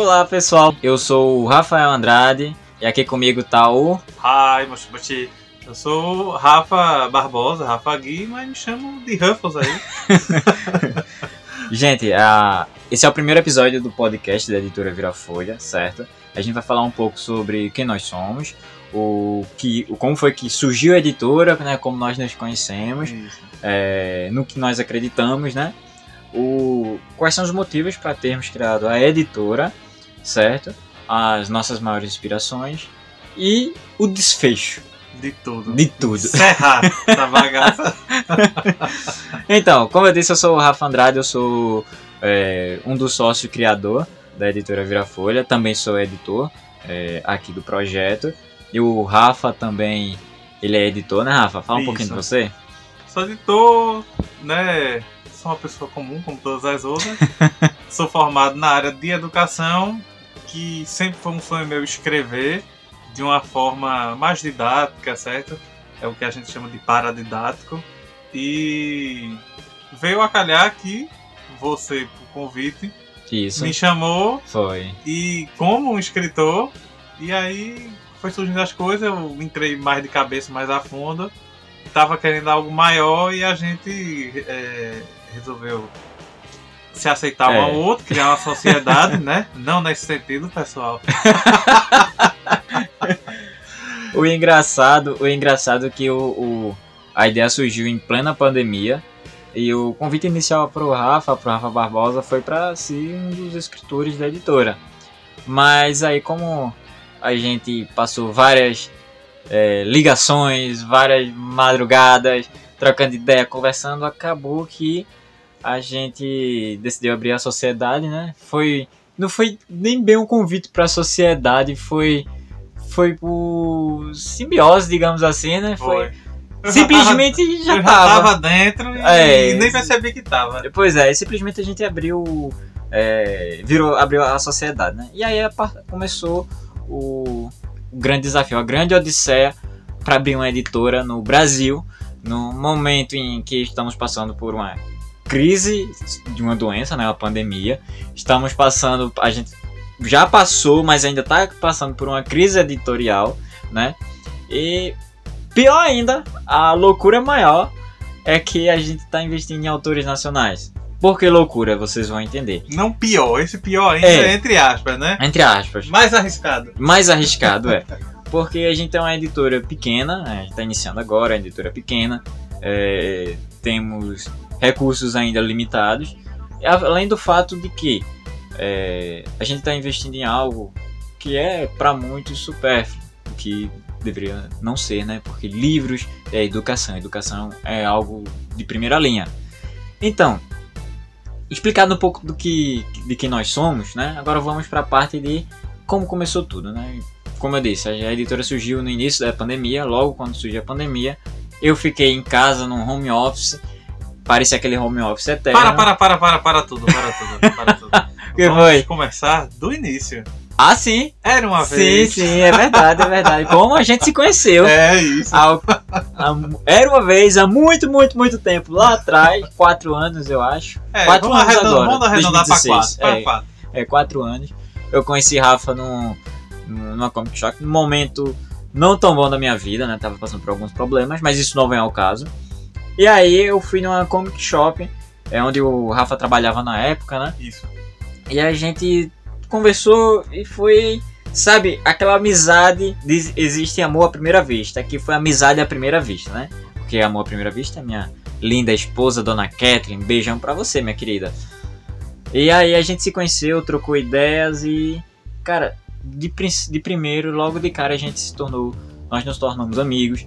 Olá pessoal, eu sou o Rafael Andrade e aqui comigo tá o. Hi, Mochibuchi. Eu sou o Rafa Barbosa, Rafa Gui, mas me chamo de Ruffles aí. Gente, a... esse é o primeiro episódio do podcast da editora Virafolha, certo? A gente vai falar um pouco sobre quem nós somos, o que, como foi que surgiu a editora, né? Como nós nos conhecemos, é, no que nós acreditamos, né? O, quais são os motivos para termos criado a editora, certo? As nossas maiores inspirações e o desfecho De tudo. de tudo. Encerrar essa bagaça. Então, como eu disse, eu sou o Rafa Andrade, eu sou é, um dos sócios criador da editora Virafolha, também sou editor é, aqui do projeto. E o Rafa também, ele é editor, né, Rafa? Fala um Isso. pouquinho de você. Sou editor, né? Sou uma pessoa comum, como todas as outras. Sou formado na área de educação, que sempre foi um sonho meu escrever de uma forma mais didática, certo? É o que a gente chama de paradidático. E veio a calhar que você, por convite, Isso, me chamou foi. e como um escritor, e aí foi surgindo as coisas, eu entrei mais de cabeça, mais a fundo, tava querendo algo maior e a gente é, resolveu se aceitar um É. ao outro, criar uma sociedade, né? Não nesse sentido, pessoal. O engraçado, o engraçado é que o, o- a ideia surgiu em plena pandemia e o convite inicial pro Rafa, pro Rafa Barbosa, foi para ser um dos escritores da editora. Mas aí como a gente passou várias é, ligações, várias madrugadas, trocando ideia, conversando, acabou que a gente decidiu abrir a sociedade, né? Foi não foi nem bem um convite para a sociedade, foi foi por simbiose, digamos assim, né? Foi, Eu simplesmente já já tava, eu já tava. tava dentro e, É, nem percebi que tava. Pois é, simplesmente a gente abriu é, virou abriu a sociedade, né? E aí começou o, o grande desafio, a grande odisseia para abrir uma editora no Brasil, no momento em que estamos passando por uma crise de uma doença, né, uma pandemia. Estamos passando, a gente já passou, mas ainda está passando por uma crise editorial, né? E pior ainda, a loucura maior é que a gente está investindo em autores nacionais. Por que loucura? Vocês vão entender. Não pior, esse pior ainda É. é entre aspas, né? Entre aspas. Mais arriscado. Mais arriscado, é. Porque a gente é uma editora pequena, né, a gente está iniciando agora, a editora pequena, é, temos recursos ainda limitados, além do fato de que é, a gente está investindo em algo que é para muitos supérfluo, que deveria não ser, né? Porque livros é educação, educação é algo de primeira linha. Então, explicado um pouco do que de quem nós somos, né? Agora vamos para a parte de como começou tudo, né? Como eu disse, a editora surgiu no início da pandemia, logo quando surgiu a pandemia. Eu fiquei em casa num home office, parecia aquele home office eterno. Para, para, para, para, para tudo, para tudo, para tudo. Que Vamos foi? começar do início. Ah, sim! Era uma sim, vez. sim, é verdade, é verdade. Como a gente se conheceu. É isso. Há- há- era uma vez, há muito, muito, muito tempo, lá atrás, quatro anos eu acho. É, quatro vamos anos agora, vamos arredondar pra 2016, quatro. Pra é. quatro. É, quatro anos. Eu conheci Rafa num, numa Comic Shop, num momento não tão bom da minha vida, né? Tava passando por alguns problemas, mas isso não vem ao caso. E aí eu fui numa Comic Shop, é onde o Rafa trabalhava na época, né? Isso. E a gente conversou e foi, sabe, aquela amizade de existe amor à primeira vista. Aqui foi amizade à primeira vista, né? Porque amor à primeira vista é minha linda esposa, Dona Catherine. Beijão pra você, minha querida. E aí a gente se conheceu, trocou ideias e, cara, de, de primeiro, logo de cara a gente se tornou, nós nos tornamos amigos.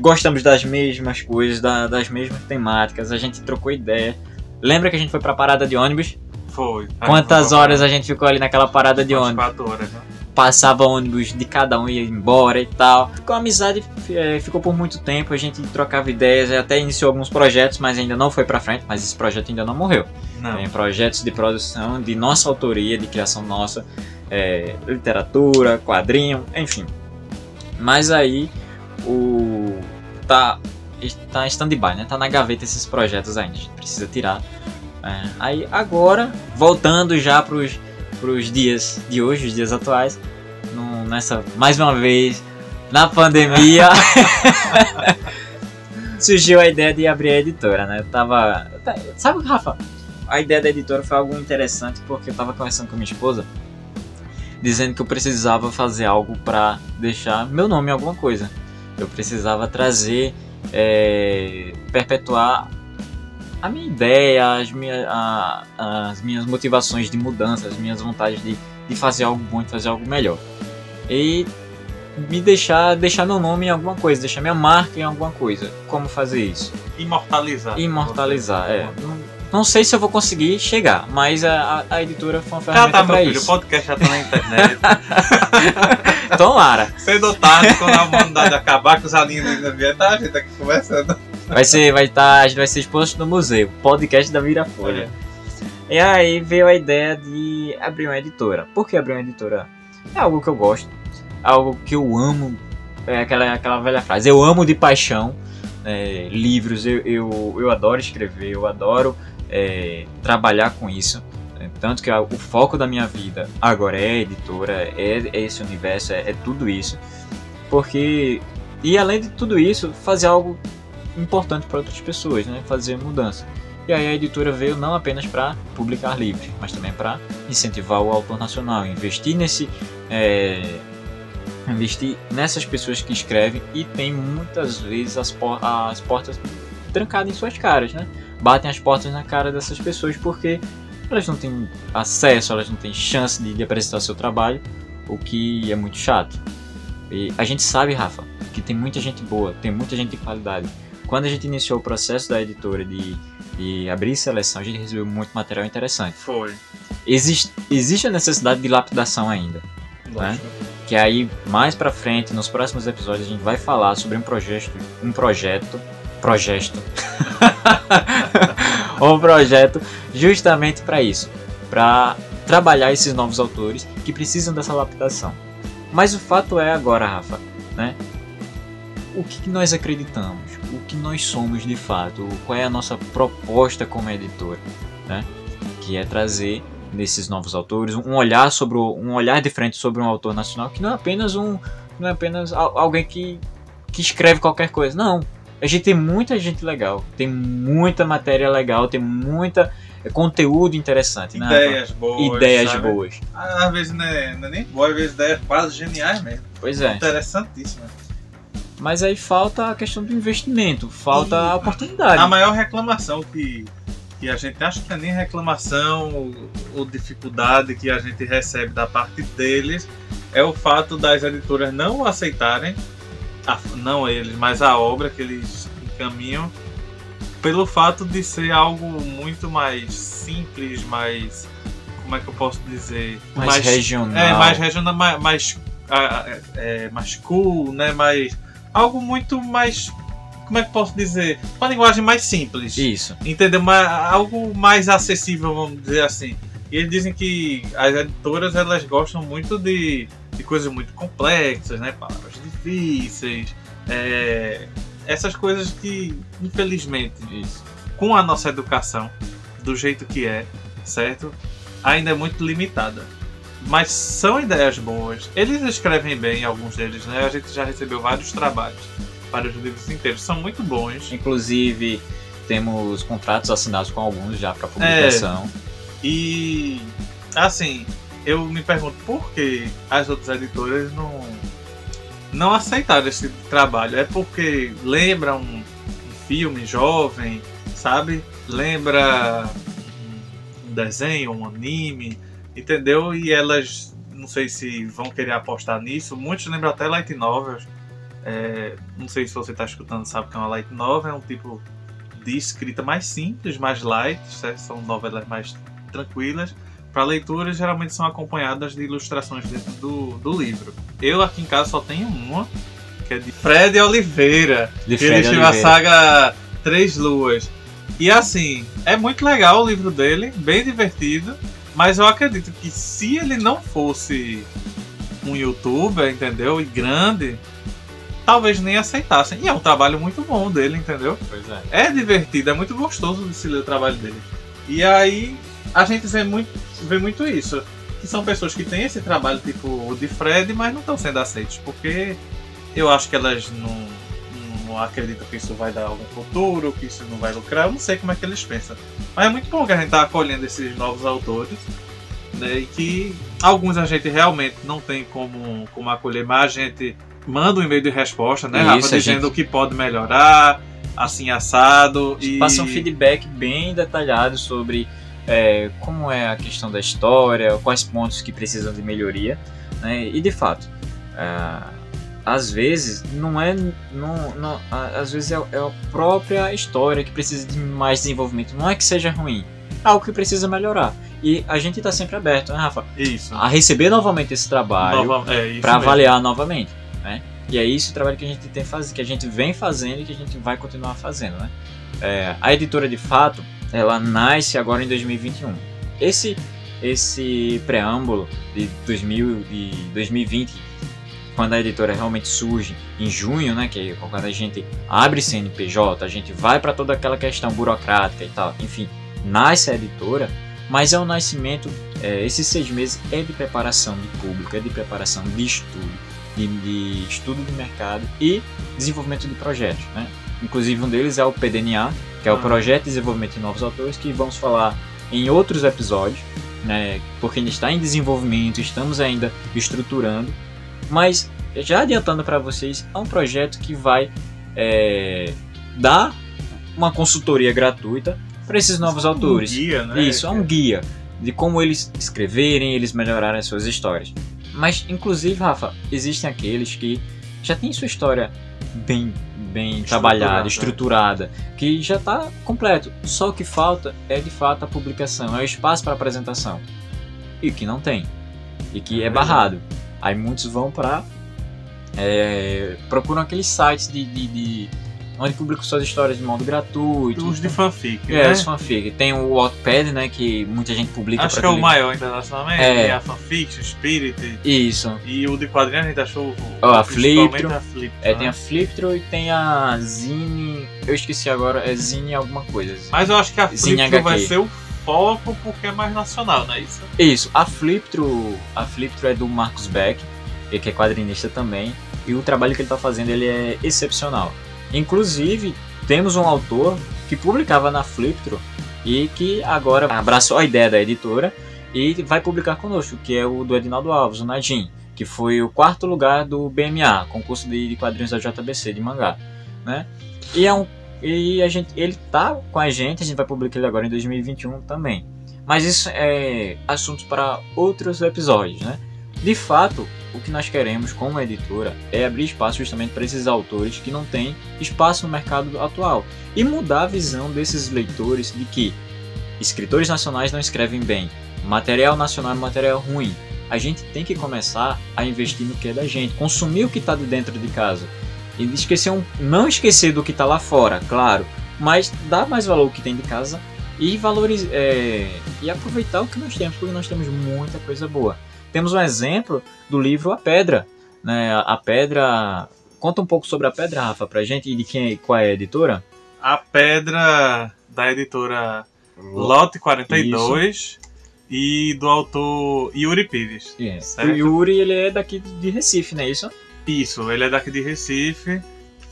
Gostamos das mesmas coisas, da- das mesmas temáticas, a gente trocou ideia. Lembra que a gente foi pra parada de ônibus? Foi. Quantas horas a gente ficou ali naquela parada de ônibus? Quatro horas, né? Passava ônibus de cada um ia embora e tal. Ficou a amizade, eh, ficou por muito tempo, a gente trocava ideias, até iniciou alguns projetos, mas ainda não foi pra frente, mas esse projeto ainda não morreu. Não. Tem projetos de produção de nossa autoria, de criação nossa, eh, literatura, quadrinho, enfim. Mas aí o tá está em stand-by, né? Tá na gaveta esses projetos ainda, a gente precisa tirar. É, aí agora, voltando já pros pros dias de hoje, os dias atuais, no, nessa, mais uma vez, na pandemia, surgiu a ideia de abrir a editora, né? Eu tava. Sabe, Rafa? A ideia da editora foi algo interessante porque eu tava conversando com minha esposa, dizendo que eu precisava fazer algo para deixar meu nome em alguma coisa. Eu precisava trazer, é, perpetuar a minha ideia, as minhas, a, as minhas motivações de mudança, as minhas vontades de, de fazer algo bom, de fazer algo melhor. E me deixar, deixar meu nome em alguma coisa, deixar minha marca em alguma coisa. Como fazer isso? Imortalizar. Imortalizar, é. Não, não sei se eu vou conseguir chegar, mas a, a, editora foi uma ferramenta Já tá, meu filho, o isso. podcast já tá na internet. Tomara. Cedo ou tarde, quando a humanidade acabar com os alinhos ainda vier, tá? A gente aqui conversando. Vai ser, vai estar, a gente vai ser exposto no museu, podcast da Vira Folha. E aí veio a ideia de abrir uma editora. Por que abrir uma editora? É algo que eu gosto, algo que eu amo. É aquela, aquela velha frase, eu amo de paixão é, livros, eu, eu, eu adoro escrever, eu adoro é, trabalhar com isso. É, Tanto que o foco da minha vida agora é editora, é, é esse universo, é, é tudo isso. Porque, e além de tudo isso, fazer algo importante para outras pessoas, né? fazer mudança. E aí a editora veio não apenas para publicar livros, mas também para incentivar o autor nacional, investir nesse, é, investir nessas pessoas que escrevem e tem muitas vezes as, por- as portas trancadas em suas caras, né? Batem as portas na cara dessas pessoas porque elas não têm acesso, elas não têm chance de, de apresentar seu trabalho, o que é muito chato. E a gente sabe, Rafa, que tem muita gente boa, tem muita gente de qualidade. Quando a gente iniciou o processo da editora de, de abrir seleção, a gente recebeu muito material interessante. Foi. Existe, existe a necessidade de lapidação ainda Lógico. que aí mais pra frente, nos próximos episódios, a gente vai falar sobre um projeto, um projeto, projeto, um projeto justamente para isso, para trabalhar esses novos autores que precisam dessa lapidação. Mas o fato é agora, Rafa, né? O que nós acreditamos? O que nós somos de fato? Qual é a nossa proposta como editora, né? Que é trazer desses novos autores, um olhar sobre um olhar diferente sobre um autor nacional que não é apenas um não é apenas al- alguém que, que escreve qualquer coisa, não. A gente tem muita gente legal, tem muita matéria legal, tem muita é, conteúdo interessante, né? Ideias boas. Ideias sabe? boas. Às vezes não é, não é nem boa, às vezes ideias quase geniais mesmo. Pois é. Interessantíssimas. Mas aí falta a questão do investimento, falta E a oportunidade. A maior reclamação que, que a gente acha que é nem reclamação ou, ou dificuldade que a gente recebe da parte deles é o fato das editoras não aceitarem, a- não eles, mas a obra que eles encaminham, pelo fato de ser algo muito mais simples, mais. Como é que eu posso dizer? mais, regional. É, mais regional, mais, mais, é, é, mais cool, né? Mais, algo muito mais. Como é que eu posso dizer? Uma linguagem mais simples. Isso. Entendeu? Mas algo mais acessível, vamos dizer assim. E eles dizem que as editoras elas gostam muito de, de coisas muito complexas, né? Palavras difíceis. é, essas coisas que, infelizmente, Isso. com a nossa educação, do jeito que é, certo? Ainda é muito limitada. Mas são ideias boas. Eles escrevem bem, alguns deles, né? A gente já recebeu vários trabalhos, vários livros inteiros. São muito bons. Inclusive, temos contratos assinados com alguns já para publicação. E, assim, eu me pergunto por que as outras editoras não, não aceitaram esse trabalho. É porque lembra um, um filme jovem, sabe? Lembra um desenho, um anime, entendeu? E elas, não sei se vão querer apostar nisso. Muitos lembram até light novels. É, não sei se você está escutando, sabe que é uma light novel, é um tipo de escrita mais simples, mais light, certo? são novelas mais tranquilas. Para leitura, geralmente são acompanhadas de ilustrações dentro do, do livro. Eu aqui em casa só tenho uma, que é de Fred Oliveira, De que ele chama a saga Três Luas. E assim, é muito legal o livro dele, bem divertido, mas eu acredito que se ele não fosse um youtuber, entendeu? E grande, talvez nem aceitassem. E é um trabalho muito bom dele, entendeu? Pois é. É divertido, é muito gostoso de se ler o trabalho dele. E aí a gente vê muito, vê muito isso. que são pessoas que têm esse trabalho tipo o de Fred, mas não estão sendo aceitos, porque eu acho que elas não, não acreditam que isso vai dar algum futuro, que isso não vai lucrar, eu não sei como é que eles pensam. Mas é muito bom que a gente tá acolhendo esses novos autores, né, e que alguns a gente realmente não tem como, como acolher, mas a gente manda um e-mail de resposta, né, Rafa, Isso, dizendo gente- o que pode melhorar, assim assado, e... Passa um feedback bem detalhado sobre é, como é a questão da história, quais pontos que precisam de melhoria, né? E de fato, ah, às vezes não é, não, não, às vezes é, é a própria história que precisa de mais desenvolvimento. Não é que seja ruim, é algo que precisa melhorar. E a gente está sempre aberto, né, Rafa, Isso. a receber novamente esse trabalho Nova- é, para avaliar novamente, né? E é isso o trabalho que a gente tem faz... que a gente vem fazendo e que a gente vai continuar fazendo, né? É, a editora de fato, ela nasce agora em 2021. Esse esse preâmbulo de 2000 de 2020, quando a editora realmente surge em junho, né, que é quando a gente abre CNPJ, a gente vai para toda aquela questão burocrática e tal, enfim, nasce a editora, mas é o nascimento é, esses seis meses é de preparação de público, é de preparação de estudo, de, de estudo de mercado e desenvolvimento de projetos. Né? Inclusive um deles é o PDNA, que é o. Projeto de Desenvolvimento de Novos Autores, que vamos falar em outros episódios, né? porque ainda está em desenvolvimento, estamos ainda estruturando, mas já adiantando para vocês, é um projeto que vai é, dar uma consultoria gratuita para esses novos autores. Um guia, né? Isso, é um guia de como eles escreverem, eles melhorarem as suas histórias. Mas, inclusive, Rafa, existem aqueles que já têm sua história bem, bem trabalhada, estruturada, que já está completo. Só o que falta é, de fato, a publicação, é o espaço para apresentação. E que não tem. E que é, É barrado. Aí muitos vão para... procuram aqueles sites de, de, de- onde publicam suas histórias de modo gratuito. Os de fanfic, É, né? os fanfic. Tem o Wattpad, né, que muita gente publica Acho que é o maior internacionalmente. É. Tem a fanfic, Spirit. Isso. E o de quadrinhos a gente achou. Ó, a Fliptro. a Fliptro, É, né? tem a Fliptro e tem a Zine. Eu esqueci agora, é Zine alguma coisa. Mas eu acho que a Zine Fliptro vai ser o foco porque é mais nacional, não é isso? Isso, a Fliptro, a Fliptro é do Marcos Beck, que é quadrinista também, e o trabalho que ele está fazendo ele é excepcional. Inclusive, temos um autor que publicava na Fliptro e que agora abraçou a ideia da editora e vai publicar conosco, que é o do Edinaldo Alves, o Nadim, que foi o quarto lugar do BMA, concurso de quadrinhos da JBC de mangá, né? E é um e a gente, ele tá com a gente, a gente vai publicar ele agora em 2021 também. Mas isso é assunto para outros episódios, né? De fato, o que nós queremos como editora é abrir espaço justamente para esses autores que não têm espaço no mercado atual e mudar a visão desses leitores de que escritores nacionais não escrevem bem, material nacional é material ruim. A gente tem que começar a investir no que é da gente, consumir o que está de dentro de casa e esquecer um, não esquecer do que está lá fora, claro, mas dar mais valor ao que tem de casa e valorizar e aproveitar o que nós temos, porque nós temos muita coisa boa. Temos um exemplo do livro A Pedra, né? A Pedra conta um pouco sobre a Pedra, Rafa, pra gente e de quem, qual é a editora? A pedra da editora Lote 42 e do autor Yuri Pires. É. Certo. O Yuri ele é daqui de Recife, não é isso? Isso, ele é daqui de Recife,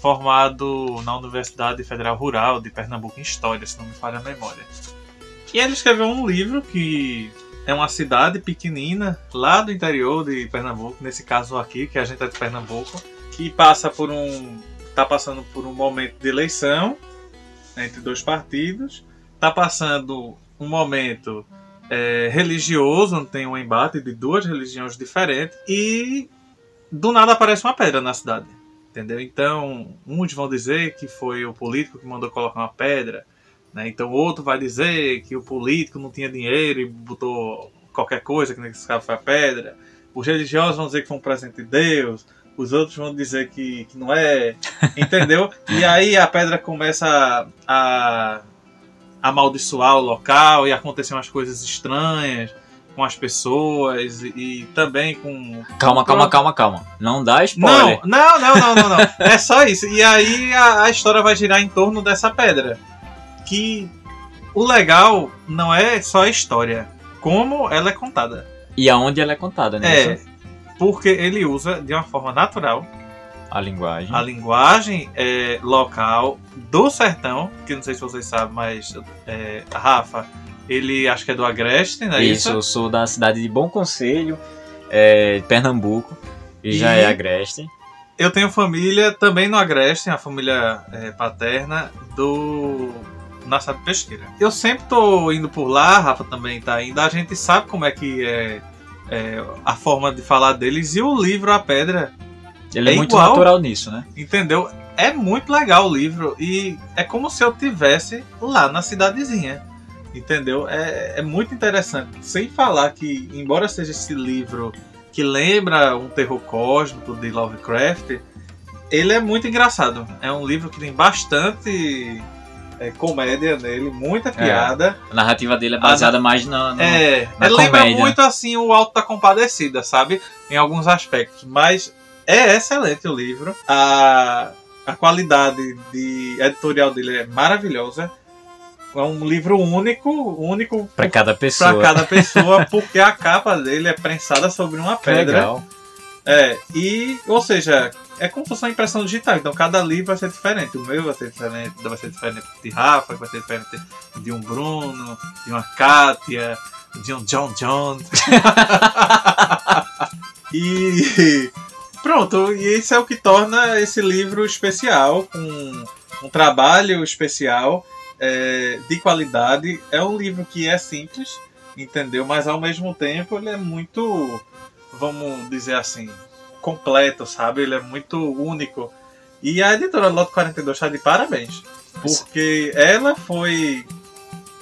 formado na Universidade Federal Rural de Pernambuco em História, se não me falha a memória. E ele escreveu um livro que é uma cidade pequenina lá do interior de Pernambuco, nesse caso aqui, que a gente é de Pernambuco, que passa por um tá passando por um momento de eleição entre dois partidos, tá passando um momento é, religioso, onde tem um embate de duas religiões diferentes e do nada aparece uma pedra na cidade. Entendeu? Então, uns vão dizer que foi o político que mandou colocar uma pedra, né? Então, outro vai dizer que o político não tinha dinheiro e botou qualquer coisa, que nesse caso foi a pedra. Os religiosos vão dizer que foi um presente de Deus. Os outros vão dizer que, que não é. Entendeu? e aí a pedra começa a, a amaldiçoar o local e acontecem umas coisas estranhas com as pessoas e, e também com. Calma, calma, calma, calma. Não dá spoiler. não, não, não, não, não, não. É só isso. E aí a, a história vai girar em torno dessa pedra. Que o legal não é só a história, como ela é contada. E aonde ela é contada, né? É, porque ele usa de uma forma natural A linguagem. a linguagem é, local do sertão, que não sei se vocês sabem, mas é, Rafa, ele acho que é do Agreste, né? Isso, eu sou da cidade de Bom Conselho, é, Pernambuco, e, já E- é Agreste. Eu tenho família também no Agreste, a família é, paterna do Nassau de Pesqueira. Eu sempre tô indo por lá, a Rafa também tá indo. A gente sabe como é que é, é, a forma de falar deles e o livro A Pedra, Ele é, É muito igual. natural nisso, né? entendeu? É muito legal o livro e é como se eu tivesse lá na cidadezinha. Entendeu? É, é muito interessante. Sem falar que, embora seja esse livro que lembra um terror cósmico de Lovecraft, ele é muito engraçado. É um livro que tem bastante é, comédia nele, muita piada. A narrativa dele é baseada mais na. no- É, na ele lembra comédia. muito assim o Alto da Compadecida, sabe? Em alguns aspectos. Mas é excelente o livro. A, a qualidade de editorial dele é maravilhosa. É um livro único, único Pra cada pessoa. para cada pessoa, porque a capa dele é prensada sobre uma Que pedra. legal. É, e, ou seja, é como se fosse uma impressão digital. Então cada livro vai ser diferente. O meu vai ser diferente, vai ser diferente de Rafa, vai ser diferente de um Bruno, de uma Kátia, de um John John. e pronto, e isso é o que torna esse livro especial, com um trabalho especial, é, de qualidade. É um livro que é simples, entendeu? Mas ao mesmo tempo ele é muito, vamos dizer assim, completo, sabe? Ele é muito único. E a editora Loto 42 está de parabéns. Porque ela foi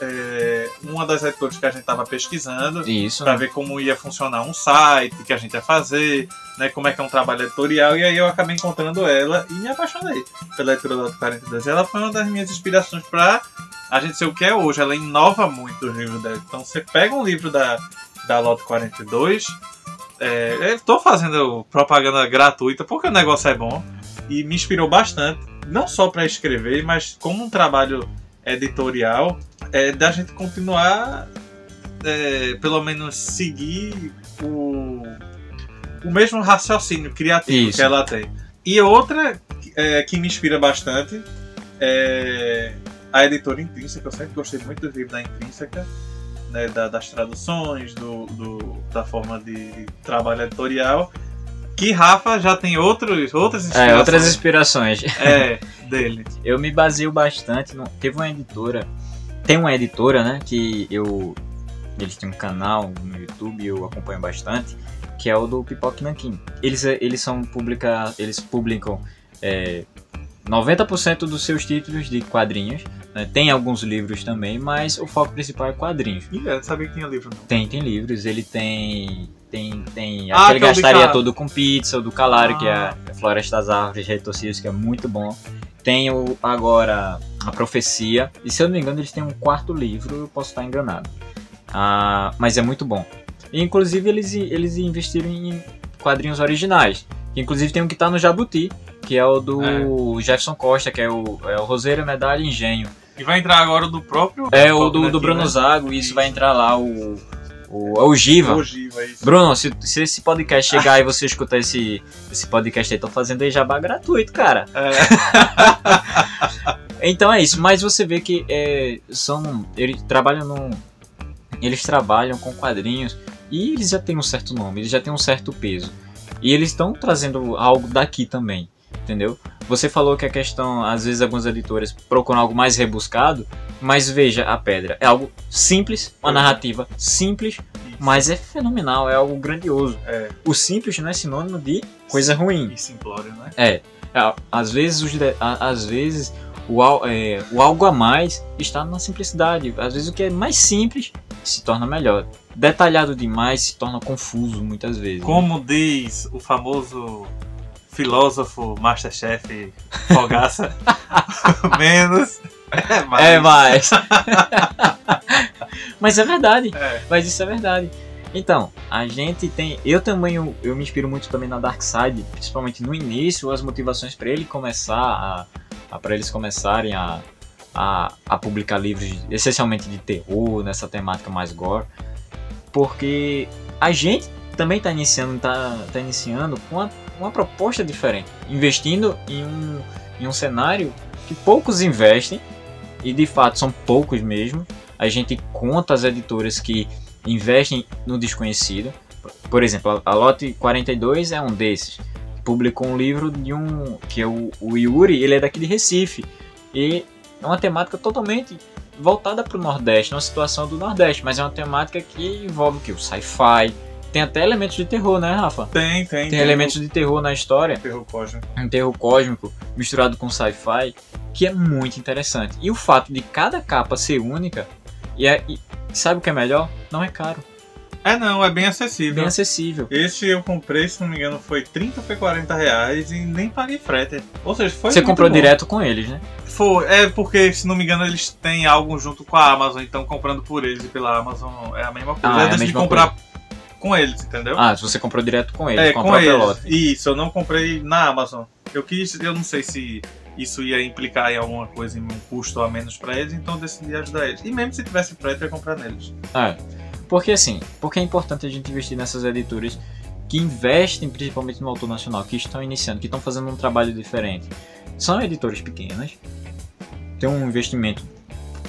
é, uma das editoras que a gente estava pesquisando para ver como ia funcionar um site que a gente ia fazer, né, como é que é um trabalho editorial, e aí eu acabei encontrando ela e me apaixonei pela editora Loto 42. Ela foi uma das minhas inspirações para a gente ser o que é hoje. Ela inova muito os livros dela. Então você pega um livro da, da Loto 42, é, eu estou fazendo propaganda gratuita porque o negócio é bom e me inspirou bastante, não só para escrever, mas como um trabalho editorial, é, da gente continuar é, pelo menos seguir o, o mesmo raciocínio criativo Isso. que ela tem. E outra é, que me inspira bastante é a editora Intrínseca. Eu sempre gostei muito do livro da Intrínseca, né, da- das traduções, do, do- da forma de trabalho editorial. Que Rafa já tem outros, outras É, inspirações outras inspirações. é, dele. Eu me baseio bastante. No... Teve uma editora. Tem uma editora, né? Que eu. Eles têm um canal no YouTube, eu acompanho bastante. Que é o do Pipoque Nankin. Eles, eles são publica, Eles publicam é, 90% dos seus títulos de quadrinhos. Né, Tem alguns livros também, mas o foco principal é quadrinhos. Ih, eu não sabia que tinha livro, não. Tem, tem livros, ele tem. Tem, tem Ah, aquele é gastaria todo com pizza, o do Calário, que é Ah. Floresta das Árvores Retorcidas, que é muito bom. Tem o, agora a Profecia, e se eu não me engano, eles têm um quarto livro, eu posso estar enganado. Ah, mas é muito bom. E, inclusive, eles, eles investiram em quadrinhos originais. Que, inclusive, tem um que tá no Jabuti, que é o do Jefferson Costa, que é o, é o Roseira, Medalha Engenho. E vai entrar agora o do próprio. É o do, do Bruno né? Zago, e isso vai entrar lá o, o, o Giva. Ogiva, isso. Bruno, se, se esse podcast chegar e você escutar esse, esse podcast aí, tô fazendo aí jabá gratuito, cara. É, Então é isso, mas você vê que é, são. Eles trabalham no. Eles trabalham com quadrinhos e eles já têm um certo nome, eles já têm um certo peso. E eles estão trazendo algo daqui também, entendeu? Você falou que a questão, às vezes alguns editores procuram algo mais rebuscado, mas veja a pedra, é algo simples, uma Uhum. narrativa simples, mas é fenomenal, é algo grandioso. É, O simples não é sinônimo de coisa ruim. e simplório, né? É, a- às vezes, os às vezes o, é, o algo a mais está na simplicidade. Às vezes o que é mais simples se torna melhor. Detalhado demais se torna confuso muitas vezes. Como diz o famoso filósofo Masterchef Fogaça, menos é mais. É mais. Mas é verdade. É. Mas isso é verdade. Então, a gente tem. Eu também eu, eu me inspiro muito também na Dark Side, principalmente no início, as motivações para ele começar a, a para eles começarem a, a, a publicar livros essencialmente de terror, nessa temática mais gore. Porque a gente também está iniciando, tá, tá iniciando com uma, uma proposta diferente, investindo em um, em um cenário que poucos investem, e de fato são poucos mesmo. A gente conta as editoras que investem no desconhecido. Por exemplo, a Lote 42 é um desses. Publicou um livro de um. que é o, o Yuri, ele é daqui de Recife. E é uma temática totalmente voltada para o Nordeste, uma situação do Nordeste, mas é uma temática que envolve o que? O sci-fi. Tem até elementos de terror, né, Rafa? Tem, tem. Tem, tem elementos de terror na história. Terror cósmico. Um terror cósmico misturado com sci-fi, que é muito interessante. E o fato de cada capa ser única, e, é, e sabe o que é melhor? Não é caro. É não, é bem acessível. Bem acessível. Esse eu comprei, se não me engano, foi 30 ou 40 reais e nem paguei frete. Ou seja, foi Você comprou bom. direto com eles, né? Foi, é porque, se não me engano, eles têm algo junto com a Amazon, então comprando por eles e pela Amazon é a mesma coisa. Ah, é a eu decidi mesma comprar com eles, entendeu? Ah, se você comprou direto com eles, é, com eles. lote. Isso, eu não comprei na Amazon. Eu quis, eu não sei se isso ia implicar em alguma coisa, em um custo a menos pra eles, então eu decidi ajudar eles. E mesmo se tivesse frete, eu ia comprar neles. É. Porque assim, porque é importante a gente investir nessas editoras que investem principalmente no autor nacional, que estão iniciando, que estão fazendo um trabalho diferente. São editoras pequenas, tem um investimento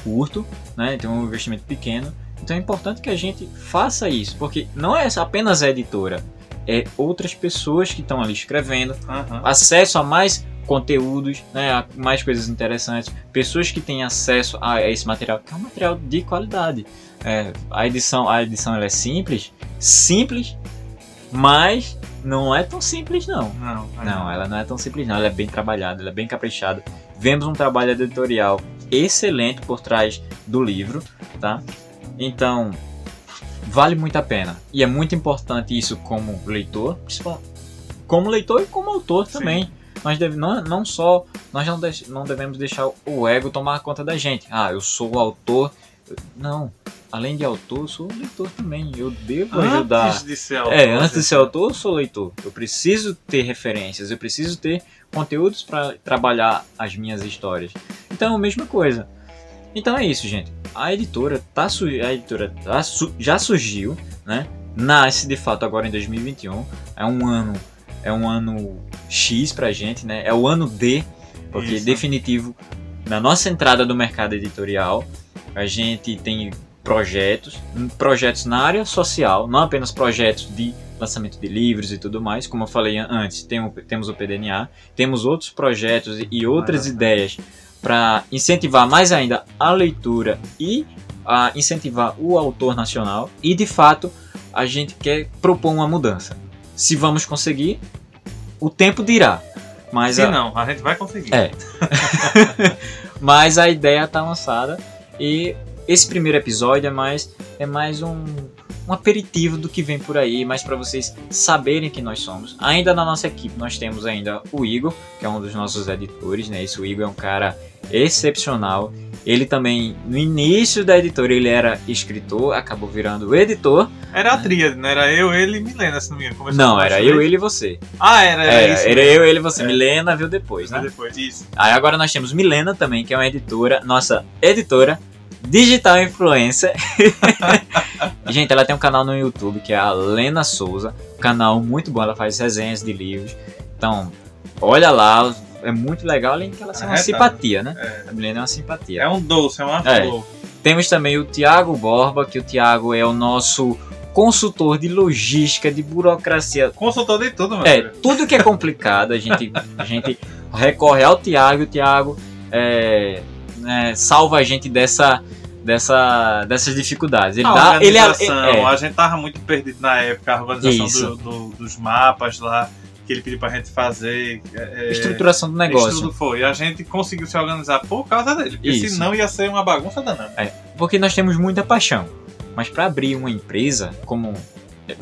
curto, né? Tem um investimento pequeno. Então é importante que a gente faça isso, porque não é apenas a editora, é outras pessoas que estão ali escrevendo, Aham. acesso a mais conteúdos, né, a mais coisas interessantes, pessoas que têm acesso a esse material, que é um material de qualidade. É, a edição, a edição é simples, simples, mas não é tão simples não. Não, aí Não, ela não é tão simples não, ela é bem trabalhada, ela é bem caprichada. Vemos um trabalho editorial excelente por trás do livro, tá? Então, vale muito a pena. E é muito importante isso como leitor, como leitor e como autor Sim. também. Nós deve, não, não só, nós não, deix- não devemos deixar o ego tomar conta da gente. Ah, eu sou o autor. Não, além de autor, eu sou leitor também. Eu devo ajudar. Antes de ser autor. É, antes de ser autor, eu sou leitor. Eu preciso ter referências, eu preciso ter conteúdos para trabalhar as minhas histórias. Então, a mesma coisa. Então é isso, gente. A editora tá su- a editora tá já surgiu, né? Nasce de fato agora em 2021. É um ano é um ano X pra gente, né? É o ano D, porque Isso. definitivo na nossa entrada do mercado editorial, a gente tem projetos, projetos na área social, não apenas projetos de lançamento de livros e tudo mais, como eu falei an- antes, tem o- temos o PDNA, temos outros projetos e outras Maravilha. ideias para incentivar mais ainda a leitura e a incentivar o autor nacional e de fato a gente quer propor uma mudança. Se vamos conseguir, o tempo dirá. Mas Se a- não, a gente vai conseguir. É. Mas a ideia tá lançada e esse primeiro episódio é mais é mais um, um aperitivo do que vem por aí, mais para vocês saberem quem nós somos. Ainda na nossa equipe nós temos ainda o Igor, que é um dos nossos editores, né? Esse o Igor é um cara excepcional. Ele também no início da editora ele era escritor, acabou virando editor. Era a tríade, não era eu, ele e Milena, se não me engano. Começou Não, era eu, ele e você. Ah, era, era, Era, isso. era mesmo. eu, ele e você. É. Milena viu depois, né? Depois, isso. Aí agora nós temos Milena também, que é uma editora, nossa editora, digital influencer. Gente, ela tem um canal no YouTube que é a Lena Souza, canal muito bom, ela faz resenhas de livros. Então, olha lá, é muito legal, além que ela é uma É, tá. simpatia, né? É. A Milena é uma simpatia. É um doce, é uma É. flor. Temos também o Tiago Borba, que o Tiago é o nosso consultor de logística, de burocracia, Consultor de tudo, meu é, filho. tudo que é complicado, a gente, a gente recorre ao Tiago, e o Tiago é, né, salva a gente dessa, dessa, dessas dificuldades. Ele a dá, ele é- organização, é, a gente tava muito perdido na época, a organização Isso. do- do- dos mapas lá, que ele pediu pra gente fazer. é, é, estruturação do Isso negócio. tudo foi. E a gente conseguiu se organizar por causa dele. Porque Isso. senão ia ser uma bagunça danada. Porque nós temos muita paixão. Mas para abrir uma empresa, como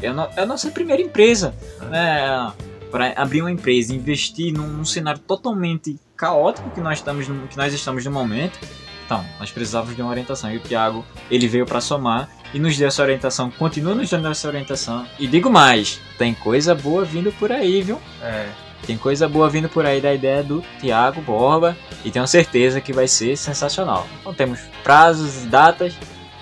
é a no- é a nossa primeira empresa, né? Para abrir uma empresa, investir num, num cenário totalmente caótico que nós estamos, no, que nós estamos no momento. Então, nós precisávamos de uma orientação. E o Thiago, ele veio para somar e nos deu essa orientação, continua nos dando essa orientação. E digo mais, tem coisa boa vindo por aí, viu? É. Tem coisa boa vindo por aí da ideia do Thiago Borba e tenho certeza que vai ser sensacional. Não temos prazos e datas,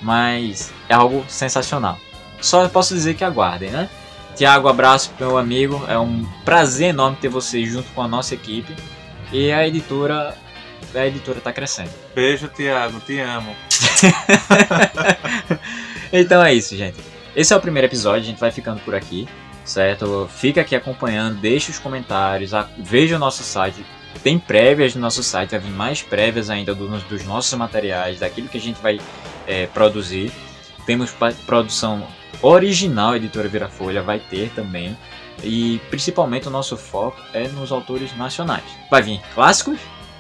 mas é algo sensacional. só posso dizer que aguardem, né? Tiago, abraço meu amigo. É um prazer enorme ter você junto com a nossa equipe. E a editora. A editora tá crescendo. Beijo, Tiago, te amo. então é isso, gente. Esse é o primeiro episódio, a gente vai ficando por aqui, certo? Fica aqui acompanhando, deixa os comentários, veja o nosso site. Tem prévias no nosso site, vai vir mais prévias ainda dos, dos nossos materiais, daquilo que a gente vai é, produzir. Temos produção original, Editora Virafolha vai ter também. E principalmente o nosso foco é nos autores nacionais. Vai vir clássicos,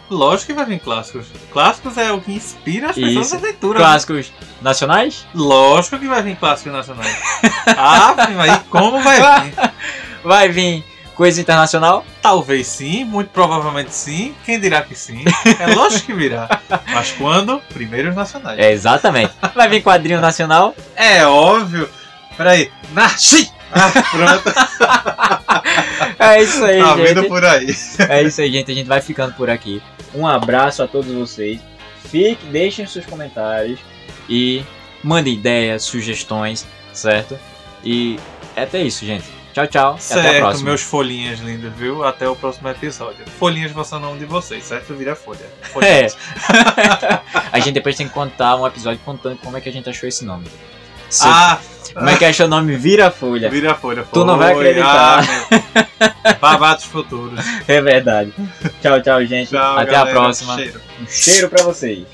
Lógico que vai vir clássicos. Clássicos é o que inspira as pessoas Isso. na leitura. clássicos nacionais, Lógico que vai vir clássicos nacionais. ah, mas como vai vir? vai vir coisa internacional, Talvez sim, muito provavelmente sim. Quem dirá que sim? É lógico que virá. Mas quando? Primeiro os nacionais. é exatamente. Vai vir quadrinho nacional, É óbvio. Peraí. Nasci! Ah, pronto. é isso aí, Tá gente. vindo por aí. É isso aí, gente. A gente vai ficando por aqui. Um abraço a todos vocês. Fique, deixem seus comentários e mandem ideias, sugestões, certo? E é até isso, gente. Tchau, tchau. e até a Certo, próxima. meus folhinhas lindos, viu? Até o próximo episódio. Folhinhas vão ser o nome de vocês, certo? Vira folha. É. Folhinhas. a gente depois tem que contar um episódio contando como é que a gente achou esse nome. Se- Ah, Como é que achou o nome Vira Folha? vira folha. Tu não vai acreditar. Ah, futuros. É verdade. Tchau, tchau, gente. Tchau, Até galera. a próxima. Cheiro. Um cheiro pra vocês.